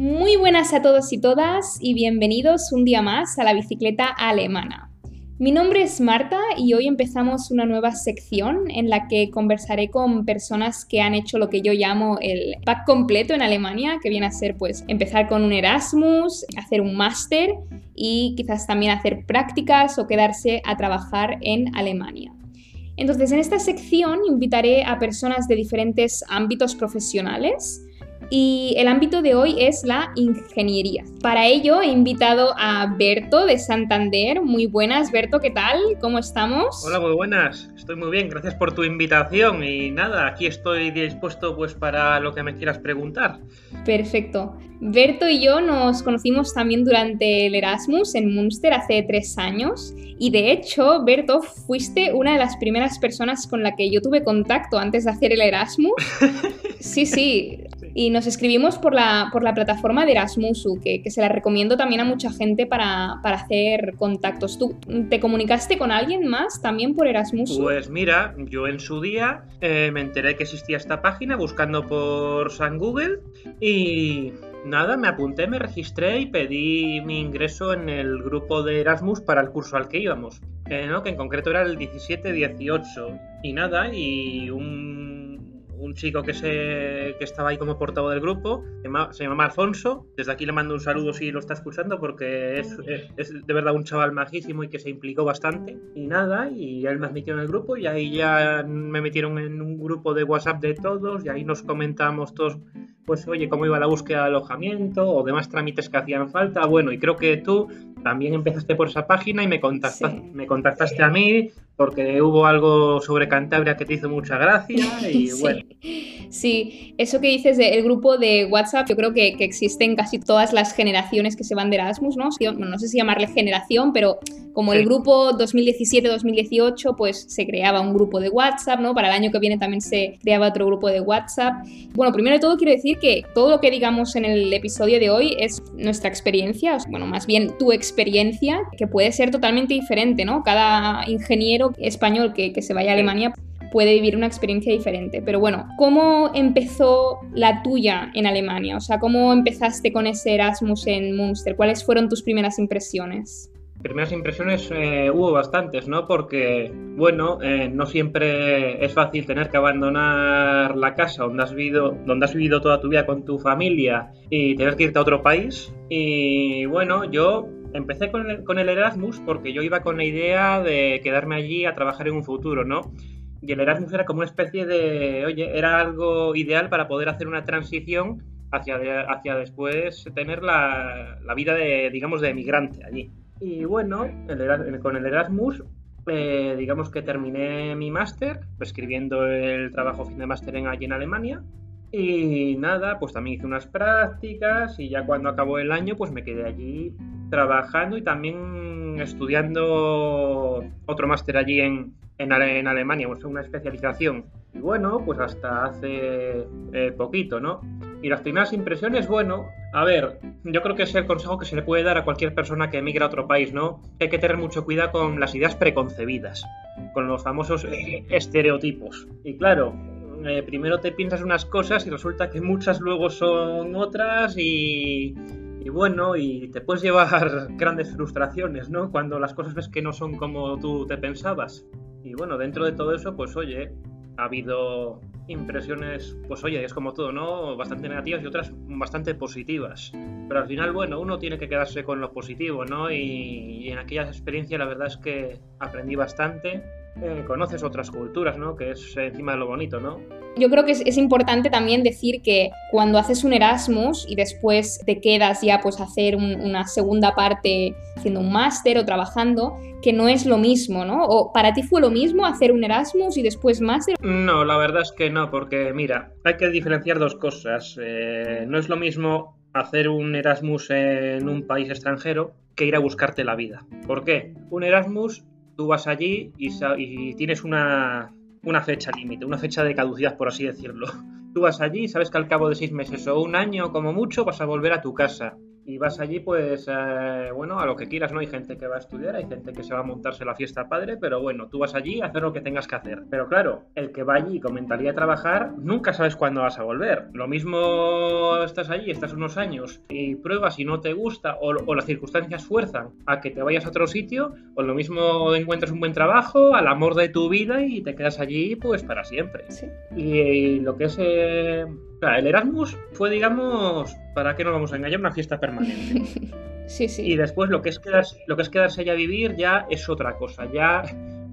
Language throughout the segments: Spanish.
Muy buenas a todos y todas y bienvenidos un día más a la bicicleta alemana. Mi nombre es Marta y hoy empezamos una nueva sección en la que conversaré con personas que han hecho lo que yo llamo el pack completo en Alemania, que viene a ser pues empezar con un Erasmus, hacer un máster y quizás también hacer prácticas o quedarse a trabajar en Alemania. Entonces, en esta sección invitaré a personas de diferentes ámbitos profesionales y el ámbito de hoy es la ingeniería. Para ello he invitado a Berto de Santander. Muy buenas, Berto, ¿qué tal? ¿Cómo estamos? Hola, muy buenas. Estoy muy bien, gracias por tu invitación y nada, aquí estoy dispuesto pues para lo que me quieras preguntar. Perfecto. Berto y yo nos conocimos también durante el Erasmus en Munster hace tres años y de hecho, Berto, fuiste una de las primeras personas con la que yo tuve contacto antes de hacer el Erasmus. Sí, sí, y nos escribimos por la, por la plataforma de Erasmusu, que, que se la recomiendo también a mucha gente para, para, hacer contactos. ¿Tú te comunicaste con alguien más también por Erasmusu? Pues mira, yo en su día eh, me enteré que existía esta página buscando por San Google y nada, me apunté, me registré y pedí mi ingreso en el grupo de Erasmus para el curso al que íbamos. Eh, ¿no? que en concreto era el 17-18. Y nada, y un un chico que, se, que estaba ahí como portavoz del grupo, se llama, Alfonso. Desde aquí le mando un saludo si lo está escuchando, porque es, es, de verdad un chaval majísimo y que se implicó bastante. Y nada, y él me admitió en el grupo, y ahí ya me metieron en un grupo de WhatsApp de todos, y ahí nos comentamos todos, pues oye, cómo iba la búsqueda de alojamiento o demás trámites que hacían falta. Bueno, y creo que tú también empezaste por esa página y me contactaste, me contactaste a mí porque hubo algo sobre Cantabria que te hizo mucha gracia y bueno. Sí, eso que dices del grupo de WhatsApp, yo creo que, que, existen casi todas las generaciones que se van de Erasmus, ¿no? no sé si llamarle generación, pero como el grupo 2017-2018, pues se creaba un grupo de WhatsApp, ¿no? Para el año que viene también se creaba otro grupo de WhatsApp. Bueno, primero de todo quiero decir que todo lo que digamos en el episodio de hoy es nuestra experiencia, bueno, más bien tu experiencia, que puede ser totalmente diferente, ¿no? Cada ingeniero español que, se vaya a Alemania puede vivir una experiencia diferente. Pero bueno, ¿cómo empezó la tuya en Alemania? O sea, ¿cómo empezaste con ese Erasmus en Münster? ¿Cuáles fueron tus primeras impresiones? Primeras impresiones eh, hubo bastantes, ¿no? Porque, bueno, eh, no siempre es fácil tener que abandonar la casa donde has, vivido, donde has vivido toda tu vida con tu familia y tener que irte a otro país. Y bueno, yo empecé con el, con el, Erasmus porque yo iba con la idea de quedarme allí a trabajar en un futuro, ¿no? Y el Erasmus era como una especie de, oye, era algo ideal para poder hacer una transición hacia, hacia después tener la, la vida de, digamos, de emigrante allí. Y bueno, con el Erasmus, eh, digamos que terminé mi máster, escribiendo el trabajo fin de máster en, allí en Alemania. Y nada, pues también hice unas prácticas y ya cuando acabó el año, pues me quedé allí trabajando y también estudiando otro máster allí en, en, Alemania, pues una especialización. Y bueno, pues hasta hace eh, poquito, ¿no? Y las primeras impresiones, bueno, a ver, yo creo que es el consejo que se le puede dar a cualquier persona que emigra a otro país, ¿no? Hay que tener mucho cuidado con las ideas preconcebidas, con los famosos eh, estereotipos. Y claro, eh, primero te piensas unas cosas y resulta que muchas luego son otras y, y bueno, y te puedes llevar grandes frustraciones, ¿no? Cuando las cosas ves que no son como tú te pensabas. Y bueno, dentro de todo eso, pues oye, ha habido impresiones, pues oye, es como todo, ¿no? Bastante negativas y otras bastante positivas. Pero al final, bueno, uno tiene que quedarse con lo positivo, ¿no? Y, y en aquella experiencia la verdad es que aprendí bastante eh, conoces otras culturas, ¿no? Que es encima de lo bonito, ¿no? Yo creo que es, importante también decir que cuando haces un Erasmus y después te quedas ya pues a hacer una segunda parte haciendo un máster o trabajando, que no es lo mismo, ¿no? ¿O para ti fue lo mismo hacer un Erasmus y después máster? No, la verdad es que no, porque mira, hay que diferenciar dos cosas. Eh, no es lo mismo hacer un Erasmus en un país extranjero que ir a buscarte la vida. ¿Por qué? Un Erasmus tú vas allí y, tienes una, fecha límite, una fecha de caducidad, por así decirlo. Tú vas allí y sabes que al cabo de seis meses o un año como mucho vas a volver a tu casa. Y vas allí, pues, eh, bueno, a lo que quieras, ¿no? Hay gente que va a estudiar, hay gente que se va a montarse la fiesta padre, pero bueno, tú vas allí a hacer lo que tengas que hacer. Pero claro, el que va allí con mentalidad de trabajar, nunca sabes cuándo vas a volver. Lo mismo estás allí, estás unos años y pruebas y no te gusta, o, las circunstancias fuerzan a que te vayas a otro sitio, o lo mismo encuentras un buen trabajo, al amor de tu vida y te quedas allí, pues, para siempre. Y, lo que es... Eh, el Erasmus fue, digamos, para qué no vamos a engañar, una fiesta permanente. sí, sí. Y después lo que es quedarse, lo que es quedarse allá a vivir ya es otra cosa. Ya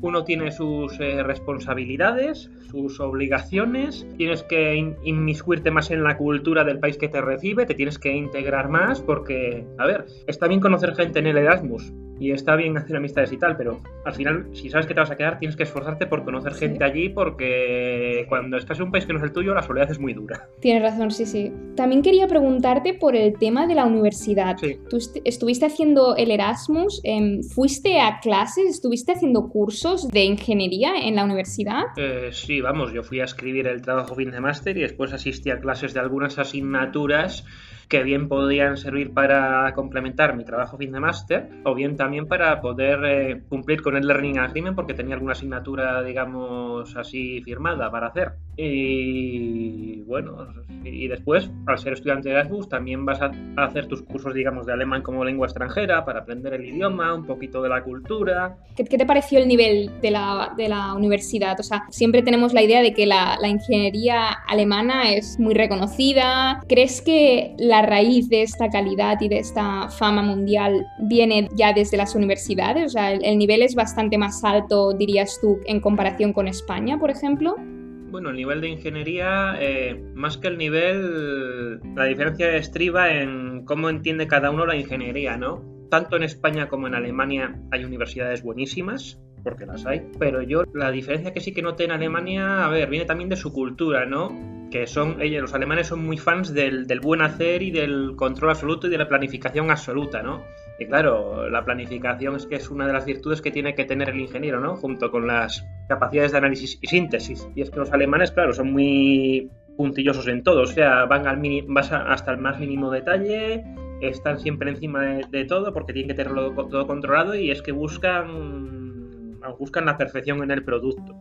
uno tiene sus eh, responsabilidades, sus obligaciones, tienes que inmiscuirte más en la cultura del país que te recibe, te tienes que integrar más porque, a ver, está bien conocer gente en el Erasmus, y está bien hacer amistades y tal, pero al final, si sabes que te vas a quedar, tienes que esforzarte por conocer gente allí porque cuando estás en un país que no es el tuyo, la soledad es muy dura. Tienes razón, sí, sí. También quería preguntarte por el tema de la universidad. Sí. Tú estuviste haciendo el Erasmus, em, ¿fuiste a clases, estuviste haciendo cursos de ingeniería en la universidad? Eh, sí, vamos, yo fui a escribir el trabajo fin de máster y después asistí a clases de algunas asignaturas que bien podían servir para complementar mi trabajo fin de máster o bien también para poder eh, cumplir con el Learning Agreement porque tenía alguna asignatura, digamos, así firmada para hacer. Y bueno, y después, al ser estudiante de Erasmus, también vas a hacer tus cursos, digamos, de alemán como lengua extranjera para aprender el idioma, un poquito de la cultura. ¿Qué, te pareció el nivel de la, de la, universidad? O sea, siempre tenemos la idea de que la, la ingeniería alemana es muy reconocida. ¿Crees que la raíz de esta calidad y de esta fama mundial viene ya desde las universidades? O sea, el, el nivel es bastante más alto, dirías tú, en comparación con España, por ejemplo. Bueno, el nivel de ingeniería, eh, más que el nivel, la diferencia estriba en cómo entiende cada uno la ingeniería, ¿no? Tanto en España como en Alemania hay universidades buenísimas, porque las hay, pero yo la diferencia que sí que noté en Alemania, a ver, viene también de su cultura, ¿no? Que son, ellos, los alemanes son muy fans del, del buen hacer y del control absoluto y de la planificación absoluta, ¿no? Y claro, la planificación es que es una de las virtudes que tiene que tener el ingeniero, ¿no? Junto con las capacidades de análisis y síntesis. Y es que los alemanes, claro, son muy puntillosos en todo, o sea, van al vas hasta el más mínimo detalle, están siempre encima de, todo porque tienen que tenerlo todo controlado y es que buscan buscan la perfección en el producto.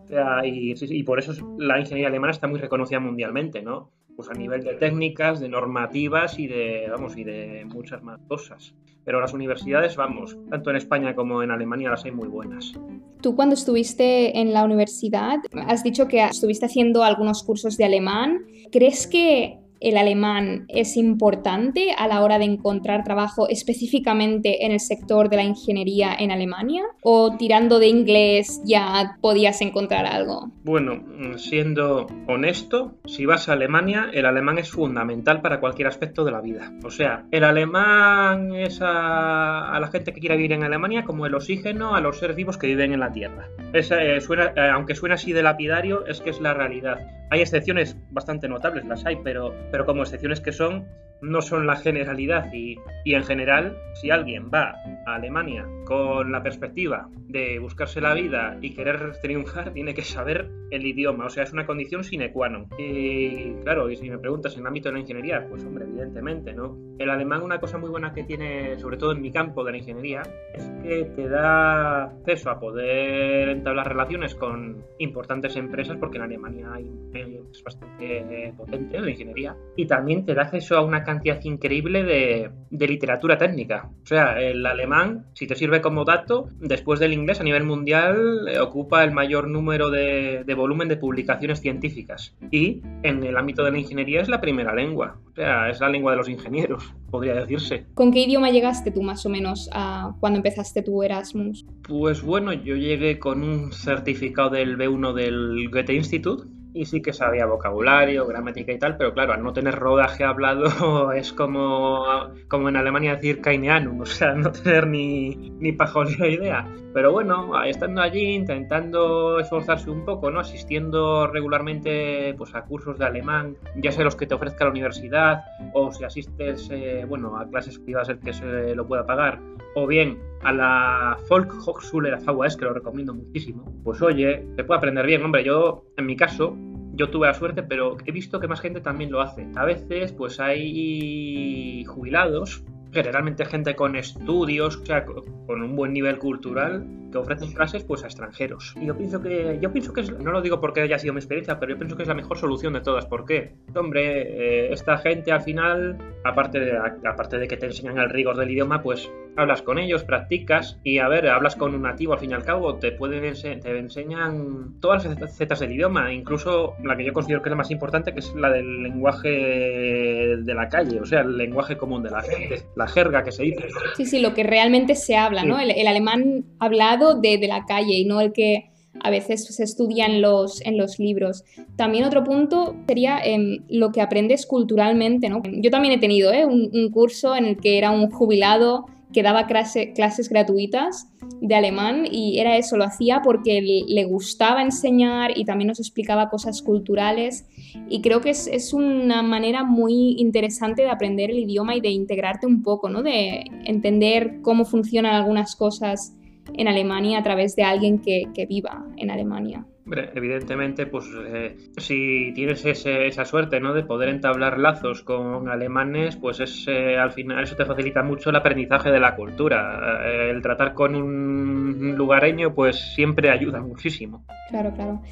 Y, y por eso la ingeniería alemana está muy reconocida mundialmente, ¿no? Pues a nivel de técnicas, de normativas y de, vamos, y de muchas más cosas. Pero las universidades, vamos, tanto en España como en Alemania las hay muy buenas. Tú cuando estuviste en la universidad, has dicho que estuviste haciendo algunos cursos de alemán. ¿Crees que el alemán es importante a la hora de encontrar trabajo específicamente en el sector de la ingeniería en Alemania? ¿O tirando de inglés ya podías encontrar algo? Bueno, siendo honesto, si vas a Alemania, el alemán es fundamental para cualquier aspecto de la vida. O sea, el alemán es a, la gente que quiera vivir en Alemania como el oxígeno a los seres vivos que viven en la Tierra. Eh, suena, eh, aunque suene así de lapidario, es que es la realidad. Hay excepciones bastante notables, las hay, pero pero como excepciones que son, no son la generalidad y, en general, si alguien va a Alemania con la perspectiva de buscarse la vida y querer triunfar, tiene que saber el idioma, o sea, es una condición sine qua non. Y claro, y si me preguntas en el ámbito de la ingeniería, pues hombre, evidentemente, ¿no? El alemán una cosa muy buena que tiene, sobre todo en mi campo de la ingeniería, es que te da acceso a poder entablar relaciones con importantes empresas, porque en Alemania hay, es bastante potente la ingeniería, y también te da acceso a una cantidad increíble de, literatura técnica. O sea, el alemán, si te sirve como dato, después del inglés a nivel mundial eh, ocupa el mayor número de, volumen de publicaciones científicas. Y en el ámbito de la ingeniería es la primera lengua. O sea, es la lengua de los ingenieros, podría decirse. ¿Con qué idioma llegaste tú más o menos a cuando empezaste tu Erasmus? Pues bueno, yo llegué con un certificado del B1 del Goethe Institute y sí que sabía vocabulario, gramática y tal, pero claro, al no tener rodaje hablado es como, como en Alemania decir kaineanum, o sea, no tener ni, ni pajolera idea. Pero bueno, estando allí, intentando esforzarse un poco, ¿no? Asistiendo regularmente pues, a cursos de alemán, ya sea los que te ofrezca la universidad, o si asistes, eh, bueno, a clases privadas el que se lo pueda pagar, o bien a la Folk Hochschule de VHS, que lo recomiendo muchísimo, pues oye, te puede aprender bien. Hombre, yo, en mi caso, yo tuve la suerte, pero he visto que más gente también lo hace. A veces, pues hay jubilados generalmente gente con estudios, o sea, con un buen nivel cultural, que ofrecen clases pues a extranjeros. Y yo pienso que, yo pienso que es, no lo digo porque haya sido mi experiencia, pero yo pienso que es la mejor solución de todas. ¿Por qué? Hombre, eh, esta gente al final, aparte de, aparte de que te enseñan el rigor del idioma, pues hablas con ellos, practicas y a ver, hablas con un nativo al fin y al cabo, te pueden te enseñan todas las facetas del idioma, incluso la que yo considero que es la más importante, que es la del lenguaje de la calle, o sea, el lenguaje común de la gente, la jerga que se dice. Sí, sí, lo que realmente se habla, ¿no? El, alemán hablado de, de, la calle y no el que a veces se estudia en los, en los libros. También otro punto sería em, lo que aprendes culturalmente, ¿no? Yo también he tenido ¿eh? un, un curso en el que era un jubilado que daba clases gratuitas de alemán y era eso, lo hacía porque le gustaba enseñar y también nos explicaba cosas culturales y creo que es, es, una manera muy interesante de aprender el idioma y de integrarte un poco, ¿no? de entender cómo funcionan algunas cosas en Alemania a través de alguien que, que viva en Alemania evidentemente, pues eh, si tienes esa suerte ¿no? de poder entablar lazos con alemanes, pues es eh, al final eso te facilita mucho el aprendizaje de la cultura. Eh, el tratar con un lugareño, pues siempre ayuda muchísimo. Claro, claro.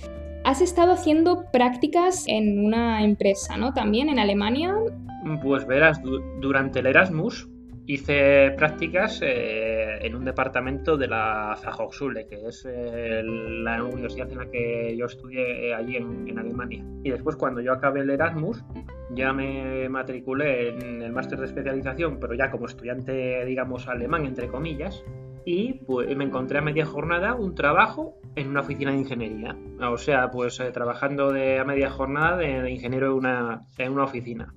Has estado haciendo prácticas en una empresa, ¿no? También en Alemania. Pues verás, durante el Erasmus, hice prácticas eh, en un departamento de la Fachhochschule, que es eh, la universidad en la que yo estudié eh, allí en, Alemania. Y después, cuando yo acabé el Erasmus, ya me matriculé en el máster de especialización, pero ya como estudiante, digamos, alemán, entre comillas. Y pues, me encontré a media jornada un trabajo en una oficina de ingeniería. O sea, pues trabajando de, a media jornada de, ingeniero en una, en una oficina.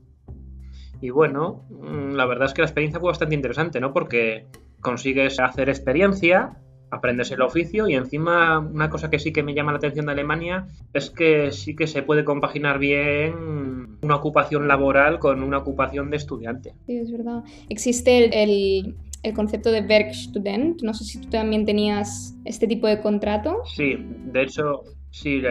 Y bueno, mm, la verdad es que la experiencia fue bastante interesante, ¿no? Porque consigues hacer experiencia, aprendes el oficio y encima una cosa que sí que me llama la atención de Alemania es que sí que se puede compaginar bien una ocupación laboral con una ocupación de estudiante. Sí, es verdad. Existe el, el, concepto de Werkstudent. No sé si tú también tenías este tipo de contrato. Sí, de hecho, sí,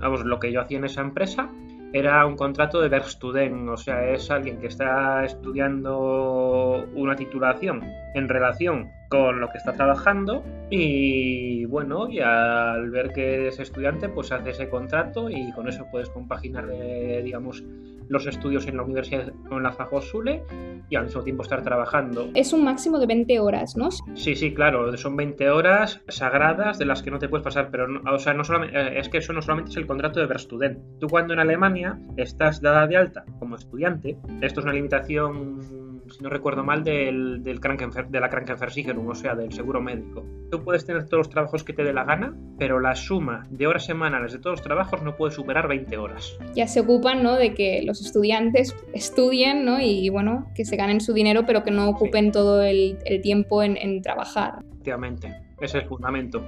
vamos, lo que yo hacía en esa empresa era un contrato de Werkstudent, o sea, es alguien que está estudiando una titulación en relación con lo que está trabajando y bueno, y al ver que es estudiante, pues hace ese contrato y con eso puedes compaginar, eh, digamos, los estudios en la universidad con la Fachhochschule y al mismo tiempo estar trabajando. Es un máximo de 20 horas, ¿no? Sí, sí, claro, son 20 horas sagradas de las que no te puedes pasar, pero o sea, no solamente, eh, es que eso no solamente es el contrato de Verstudent. Tú cuando en Alemania estás dada de alta como estudiante, esto es una limitación si no recuerdo mal, del, del de la Krankenversicherung, o sea, del seguro médico. Tú puedes tener todos los trabajos que te dé la gana, pero la suma de horas semanales de todos los trabajos no puede superar 20 horas. Ya se ocupan, ¿no?, de que los estudiantes estudien, ¿no?, y bueno, que se ganen su dinero, pero que no ocupen todo el, el tiempo en, en trabajar. Efectivamente, ese es el fundamento.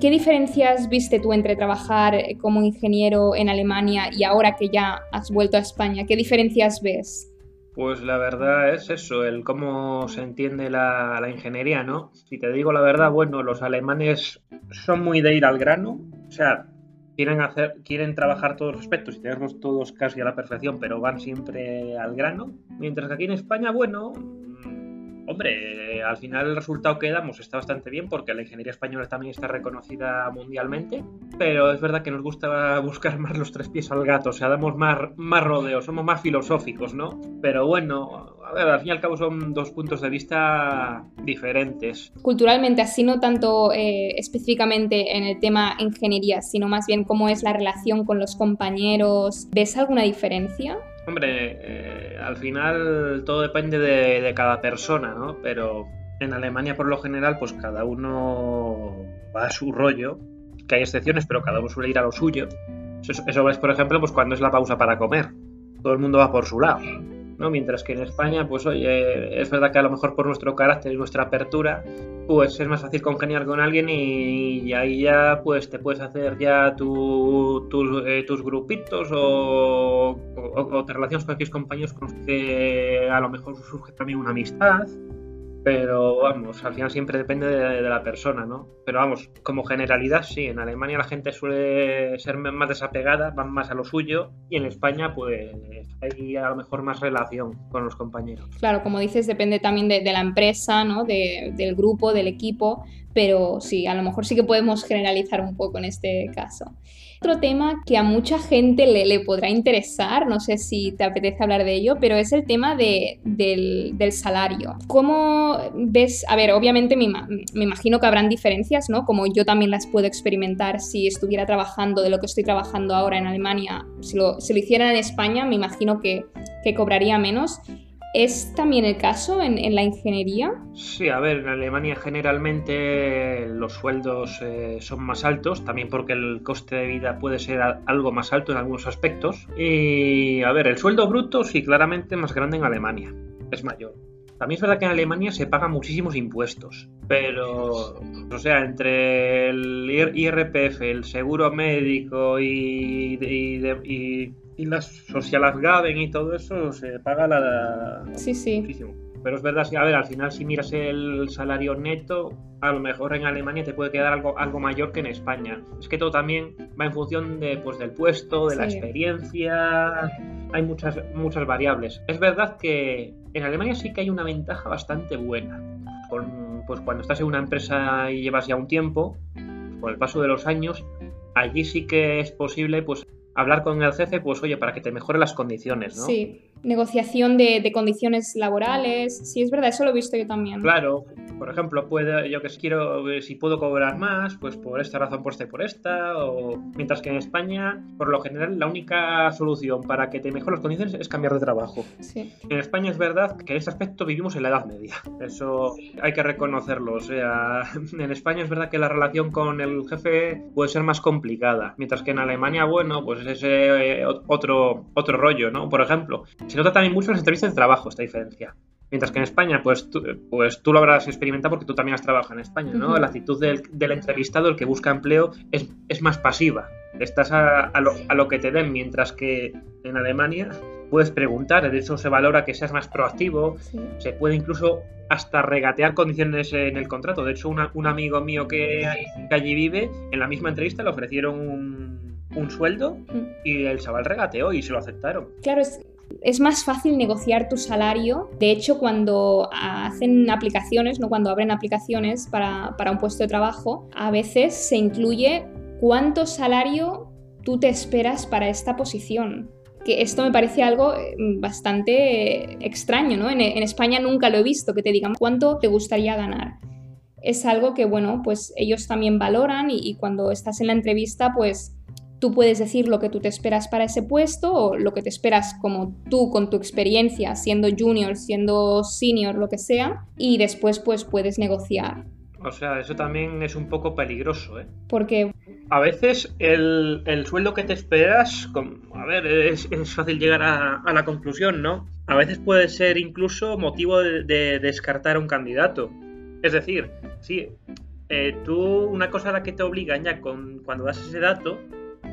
¿Qué diferencias viste tú entre trabajar como ingeniero en Alemania y ahora que ya has vuelto a España? ¿Qué diferencias ves? Pues la verdad es eso, el cómo se entiende la, ingeniería, ¿no? Si te digo la verdad, bueno, los alemanes son muy de ir al grano, o sea, quieren hacer, quieren trabajar todos los aspectos y tenerlos todos casi a la perfección, pero van siempre al grano. Mientras que aquí en España, bueno, Hombre, al final el resultado que damos está bastante bien porque la ingeniería española también está reconocida mundialmente, pero es verdad que nos gusta buscar más los tres pies al gato, o sea, damos más, más rodeos, somos más filosóficos, ¿no? Pero bueno, a ver, al fin y al cabo son dos puntos de vista diferentes. Culturalmente, así no tanto eh, específicamente en el tema ingeniería, sino más bien cómo es la relación con los compañeros, ¿ves alguna diferencia? Hombre, eh, al final todo depende de, cada persona, ¿no? Pero en Alemania por lo general, pues cada uno va a su rollo, que hay excepciones, pero cada uno suele ir a lo suyo. Eso, eso ves, por ejemplo, pues cuando es la pausa para comer. Todo el mundo va por su lado. ¿No? Mientras que en España, pues oye, es verdad que a lo mejor por nuestro carácter y nuestra apertura, pues es más fácil congeniar con alguien y, ahí ya pues te puedes hacer ya tu, eh, tus grupitos o, te relacionas con aquellos compañeros con los que a lo mejor surge también una amistad. Pero vamos, al final siempre depende de, la persona, ¿no? Pero vamos, como generalidad sí, en Alemania la gente suele ser más desapegada, van más a lo suyo y en España pues hay a lo mejor más relación con los compañeros. Claro, como dices, depende también de, la empresa, ¿no? del grupo, del equipo, pero sí, a lo mejor sí que podemos generalizar un poco en este caso. Otro tema que a mucha gente le, podrá interesar, no sé si te apetece hablar de ello, pero es el tema del, salario. ¿Cómo ves? A ver, obviamente me, imagino que habrán diferencias, ¿no? Como yo también las puedo experimentar si estuviera trabajando de lo que estoy trabajando ahora en Alemania. Si lo, si hiciera en España, me imagino que, que cobraría menos. ¿Es también el caso en, la ingeniería? Sí, a ver, en Alemania generalmente los sueldos eh, son más altos, también porque el coste de vida puede ser algo más alto en algunos aspectos. Y a ver, el sueldo bruto sí, claramente más grande en Alemania, es mayor. También es verdad que en Alemania se pagan muchísimos impuestos, pero, o sea, entre el IRPF, el seguro médico y, y y las Socialabgaben y todo eso se paga la, sí, sí. muchísimo. Pero es verdad, a ver, al final si miras el salario neto, a lo mejor en Alemania te puede quedar algo, algo mayor que en España. Es que todo también va en función de, pues, del puesto, de la experiencia, hay muchas, muchas variables. Es verdad que en Alemania sí que hay una ventaja bastante buena. pues cuando estás en una empresa y llevas ya un tiempo, con el paso de los años, allí sí que es posible pues hablar con el jefe, pues oye, para que te mejore las condiciones, ¿no? Sí, negociación de, condiciones laborales, sí, es verdad, eso lo he visto yo también. Claro, por ejemplo, puede, yo que quiero, si puedo cobrar más, pues por esta razón, por esta y por esta, o mientras que en España, por lo general, la única solución para que te mejore las condiciones es cambiar de trabajo. Sí. En España es verdad que en este aspecto vivimos en la Edad Media, eso hay que reconocerlo, o sea, en España es verdad que la relación con el jefe puede ser más complicada, mientras que en Alemania, bueno, pues es ese otro, otro rollo, ¿no? Por ejemplo, se nota también mucho en las entrevistas de trabajo esta diferencia. Mientras que en España, pues tú, pues tú lo habrás experimentado porque tú también has trabajado en España, ¿no? La actitud del, entrevistado, el que busca empleo, es, es más pasiva. Estás a, a, lo, a, lo, que te den, mientras que en Alemania puedes preguntar, de hecho se valora que seas más proactivo, se puede incluso hasta regatear condiciones en el contrato. De hecho, un amigo mío que, que allí vive, en la misma entrevista le ofrecieron un, un sueldo y el chaval regateó y se lo aceptaron. Claro, es, es más fácil negociar tu salario. De hecho, cuando hacen aplicaciones, ¿no? cuando abren aplicaciones para, un puesto de trabajo, a veces se incluye cuánto salario tú te esperas para esta posición. Que esto me parece algo eh, bastante extraño, ¿no? En, España nunca lo he visto, que te digan cuánto te gustaría ganar. Es algo que, bueno, pues ellos también valoran y cuando estás en la entrevista, pues Tú puedes decir lo que tú te esperas para ese puesto o lo que te esperas como tú con tu experiencia, siendo junior, siendo senior, lo que sea, y después pues puedes negociar. O sea, eso también es un poco peligroso, ¿eh? Porque... A veces el, sueldo que te esperas, a ver, es, fácil llegar a, la conclusión, ¿no? A veces puede ser incluso motivo de, descartar a un candidato. Es decir, sí, eh, tú una cosa a la que te obligan ya con, cuando das ese dato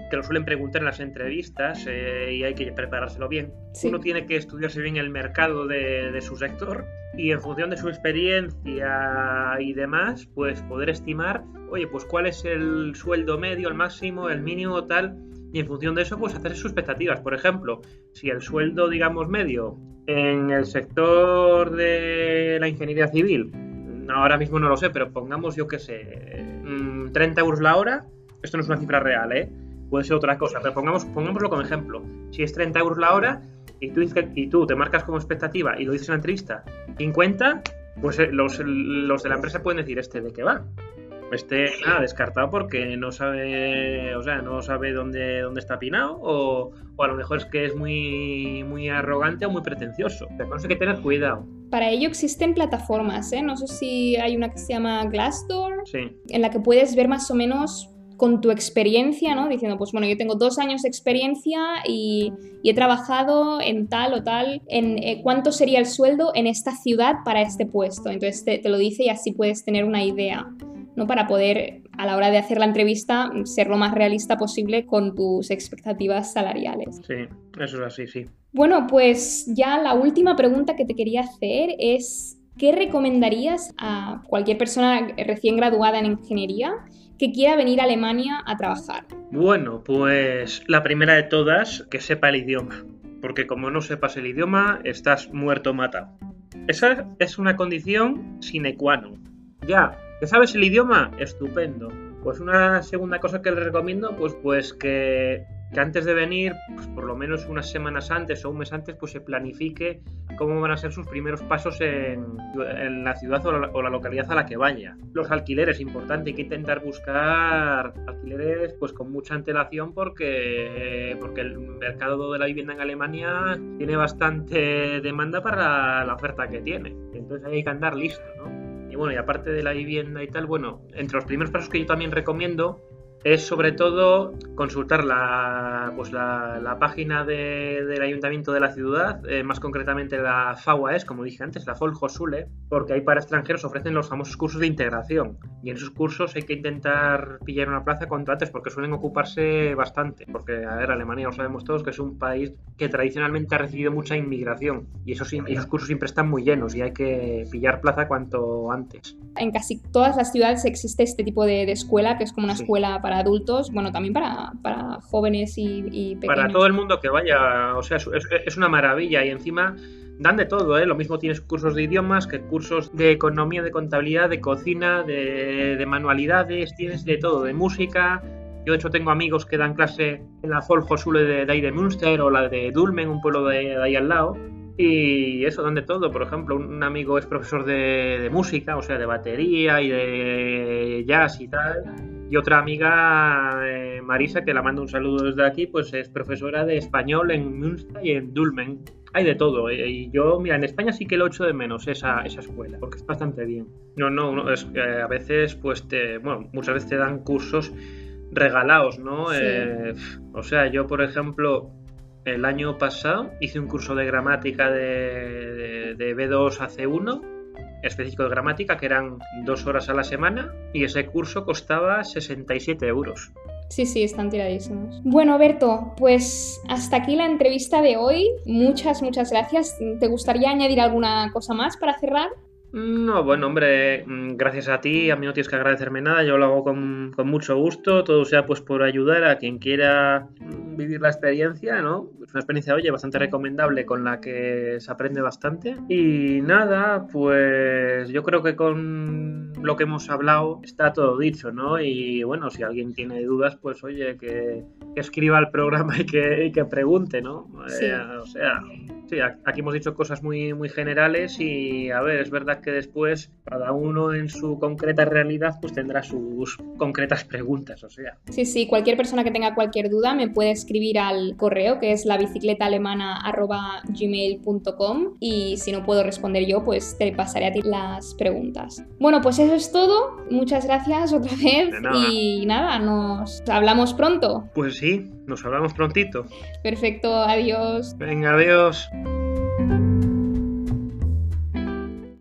que lo suelen preguntar en las entrevistas eh, y hay que preparárselo bien. Uno tiene que estudiarse bien el mercado de, su sector y en función de su experiencia y demás, pues poder estimar, oye, pues cuál es el sueldo medio, el máximo, el mínimo, tal, y en función de eso, pues hacer sus expectativas. Por ejemplo, si el sueldo, digamos, medio en el sector de la ingeniería civil, ahora mismo no lo sé, pero pongamos, yo qué sé, 30 mm, euros la hora, esto no es una cifra real, ¿eh? Puede ser otra cosa, pero pongamos, pongámoslo como ejemplo. Si es 30 euros la hora y tú, y tú te marcas como expectativa y lo dices en la entrevista 50, pues eh, los, los de la empresa pueden decir, ¿este de qué va? Este, nada, descartado porque no sabe, o sea, no sabe dónde, dónde está pinado o, o, a lo mejor es que es muy, muy arrogante o muy pretencioso. Pero hay que tener cuidado. Para ello existen plataformas, ¿eh? No sé si hay una que se llama Glassdoor, sí. en la que puedes ver más o menos con tu experiencia, ¿no? Diciendo, pues bueno, yo tengo dos años de experiencia y, he trabajado en tal o tal, en eh, cuánto sería el sueldo en esta ciudad para este puesto. Entonces te, lo dice y así puedes tener una idea, ¿no? Para poder, a la hora de hacer la entrevista, ser lo más realista posible con tus expectativas salariales. Sí, eso es así, sí. Bueno, pues ya la última pregunta que te quería hacer es ¿qué recomendarías a cualquier persona recién graduada en ingeniería que quiera venir a Alemania a trabajar? Bueno, pues la primera de todas, que sepa el idioma. Porque como no sepas el idioma, estás muerto matado. Esa es una condición sine qua non. Ya, que sabes el idioma, estupendo. Pues una segunda cosa que les recomiendo, pues, pues que que antes de venir, pues por lo menos unas semanas antes o un mes antes, pues se planifique cómo van a ser sus primeros pasos en, la ciudad o la, localidad a la que vaya. Los alquileres, importante, hay que intentar buscar alquileres pues con mucha antelación porque, porque el mercado de la vivienda en Alemania tiene bastante demanda para la oferta que tiene. Entonces hay que andar listo, ¿no? Y bueno, y aparte de la vivienda y tal, bueno, entre los primeros pasos que yo también recomiendo es sobre todo consultar la, pues la, página del ayuntamiento de la ciudad, eh, más concretamente la FAUAES, como dije antes, la Folhosule, porque ahí para extranjeros ofrecen los famosos cursos de integración. Y en esos cursos hay que intentar pillar una plaza cuanto antes, porque suelen ocuparse bastante. Porque, a ver, Alemania lo sabemos todos que es un país que tradicionalmente ha recibido mucha inmigración. Y esos, esos cursos siempre están muy llenos y hay que pillar plaza cuanto antes. En casi todas las ciudades existe este tipo de, escuela, que es como una escuela para adultos, bueno, también para, para jóvenes y, pequeños. Para todo el mundo que vaya, o sea, es, es una maravilla y encima dan de todo, ¿eh? Lo mismo tienes cursos de idiomas que cursos de economía, de contabilidad, de cocina, de, manualidades, tienes de todo, de música. Yo de hecho tengo amigos que dan clase en la Volkshochschule de, de, de Münster o la de Dulmen, un pueblo de, ahí al lado. Y eso dan de todo. Por ejemplo, un amigo es profesor de, música, o sea, de batería y de jazz y tal y otra amiga, eh, Marisa, que la mando un saludo desde aquí, pues es profesora de español en Münster y en Dulmen. Hay de todo. Eh, y yo, mira, en España sí que lo echo de menos esa, esa escuela, porque es bastante bien. No, no, es que a veces, pues te, bueno, muchas veces te dan cursos regalados, ¿no? Eh, o sea, yo, por ejemplo, el año pasado hice un curso de gramática de, de, de B2 a C1 específico de gramática, que eran dos horas a la semana, y ese curso costaba 67 euros. Sí, sí, están tiradísimos. Bueno, Berto, pues hasta aquí la entrevista de hoy. Muchas, muchas gracias. ¿Te gustaría añadir alguna cosa más para cerrar? No, bueno, hombre, mm, gracias a ti, a mí no tienes que agradecerme nada, yo lo hago con, con, mucho gusto, todo sea pues por ayudar a quien quiera vivir la experiencia, ¿no? Es una experiencia, oye, bastante recomendable con la que se aprende bastante. Y nada, pues yo creo que con lo que hemos hablado está todo dicho, ¿no? Y bueno, si alguien tiene dudas, pues oye, que, escriba el programa y que, que pregunte, ¿no? Eh, o sea, sí, aquí hemos dicho cosas muy, muy generales y a ver, es verdad que después cada uno en su concreta realidad pues tendrá sus concretas preguntas, o sea. Sí, sí, cualquier persona que tenga cualquier duda me puede escribir al correo que es la gmail.com y si no puedo responder yo pues te pasaré a ti las preguntas. Bueno, pues eso es todo. Muchas gracias otra vez y nada, nos hablamos pronto. Pues sí, nos hablamos prontito. Perfecto, adiós. Venga, adiós. Thank you.